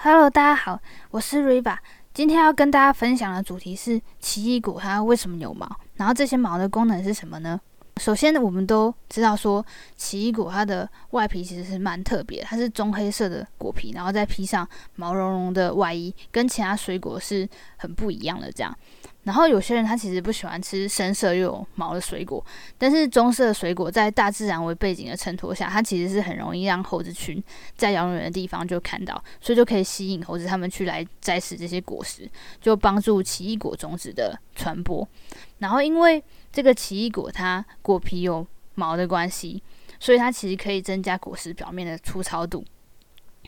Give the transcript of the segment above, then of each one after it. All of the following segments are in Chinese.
Hello，大家好，我是 Riva。今天要跟大家分享的主题是奇异果它为什么有毛，然后这些毛的功能是什么呢？首先，我们都知道说奇异果它的外皮其实是蛮特别，它是棕黑色的果皮，然后再披上毛茸茸的外衣，跟其他水果是很不一样的这样。然后有些人他其实不喜欢吃深色又有毛的水果，但是棕色的水果在大自然为背景的衬托下，它其实是很容易让猴子群在遥远的地方就看到，所以就可以吸引猴子他们去来摘食这些果实，就帮助奇异果种子的传播。然后因为这个奇异果它果皮有毛的关系，所以它其实可以增加果实表面的粗糙度。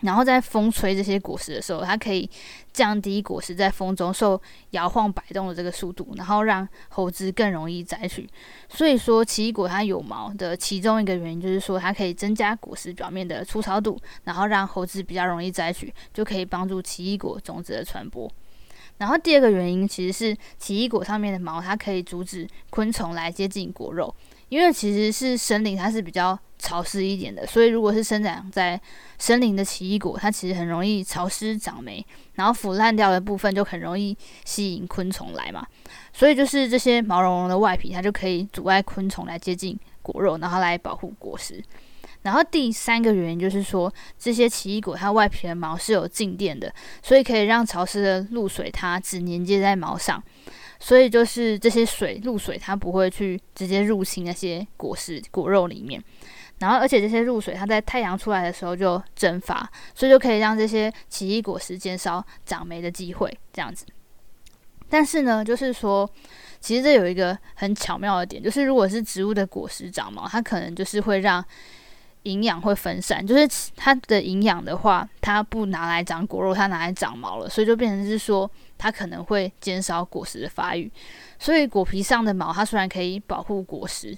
然后在风吹这些果实的时候，它可以降低果实在风中受摇晃摆动的这个速度，然后让猴子更容易摘取。所以说，奇异果它有毛的其中一个原因就是说，它可以增加果实表面的粗糙度，然后让猴子比较容易摘取，就可以帮助奇异果种子的传播。然后第二个原因其实是奇异果上面的毛，它可以阻止昆虫来接近果肉。因为其实是森林，它是比较潮湿一点的，所以如果是生长在森林的奇异果，它其实很容易潮湿长霉，然后腐烂掉的部分就很容易吸引昆虫来嘛。所以就是这些毛茸茸的外皮，它就可以阻碍昆虫来接近果肉，然后来保护果实。然后第三个原因就是说，这些奇异果它外皮的毛是有静电的，所以可以让潮湿的露水它只粘接在毛上。所以就是这些水露水，它不会去直接入侵那些果实果肉里面。然后，而且这些露水它在太阳出来的时候就蒸发，所以就可以让这些奇异果实减少长霉的机会。这样子。但是呢，就是说，其实这有一个很巧妙的点，就是如果是植物的果实长毛，它可能就是会让营养会分散，就是它的营养的话，它不拿来长果肉，它拿来长毛了，所以就变成是说。它可能会减少果实的发育，所以果皮上的毛它虽然可以保护果实，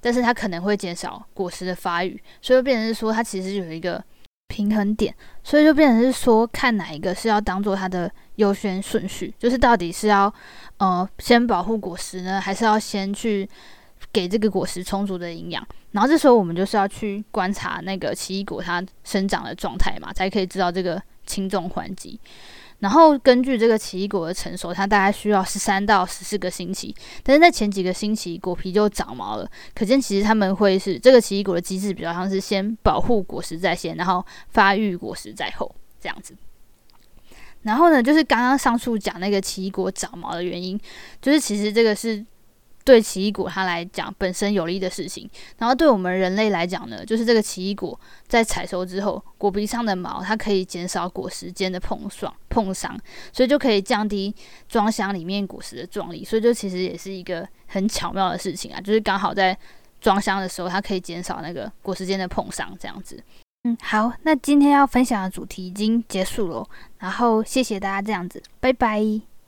但是它可能会减少果实的发育，所以就变成是说它其实有一个平衡点，所以就变成是说看哪一个是要当做它的优先顺序，就是到底是要呃先保护果实呢，还是要先去给这个果实充足的营养？然后这时候我们就是要去观察那个奇异果它生长的状态嘛，才可以知道这个轻重缓急。然后根据这个奇异果的成熟，它大概需要十三到十四个星期。但是在前几个星期，果皮就长毛了，可见其实他们会是这个奇异果的机制比较像是先保护果实在先，然后发育果实在后这样子。然后呢，就是刚刚上述讲那个奇异果长毛的原因，就是其实这个是。对奇异果它来讲本身有利的事情，然后对我们人类来讲呢，就是这个奇异果在采收之后，果皮上的毛它可以减少果实间的碰撞碰伤，所以就可以降低装箱里面果实的重力，所以就其实也是一个很巧妙的事情啊，就是刚好在装箱的时候，它可以减少那个果实间的碰伤，这样子。嗯，好，那今天要分享的主题已经结束了，然后谢谢大家这样子，拜拜。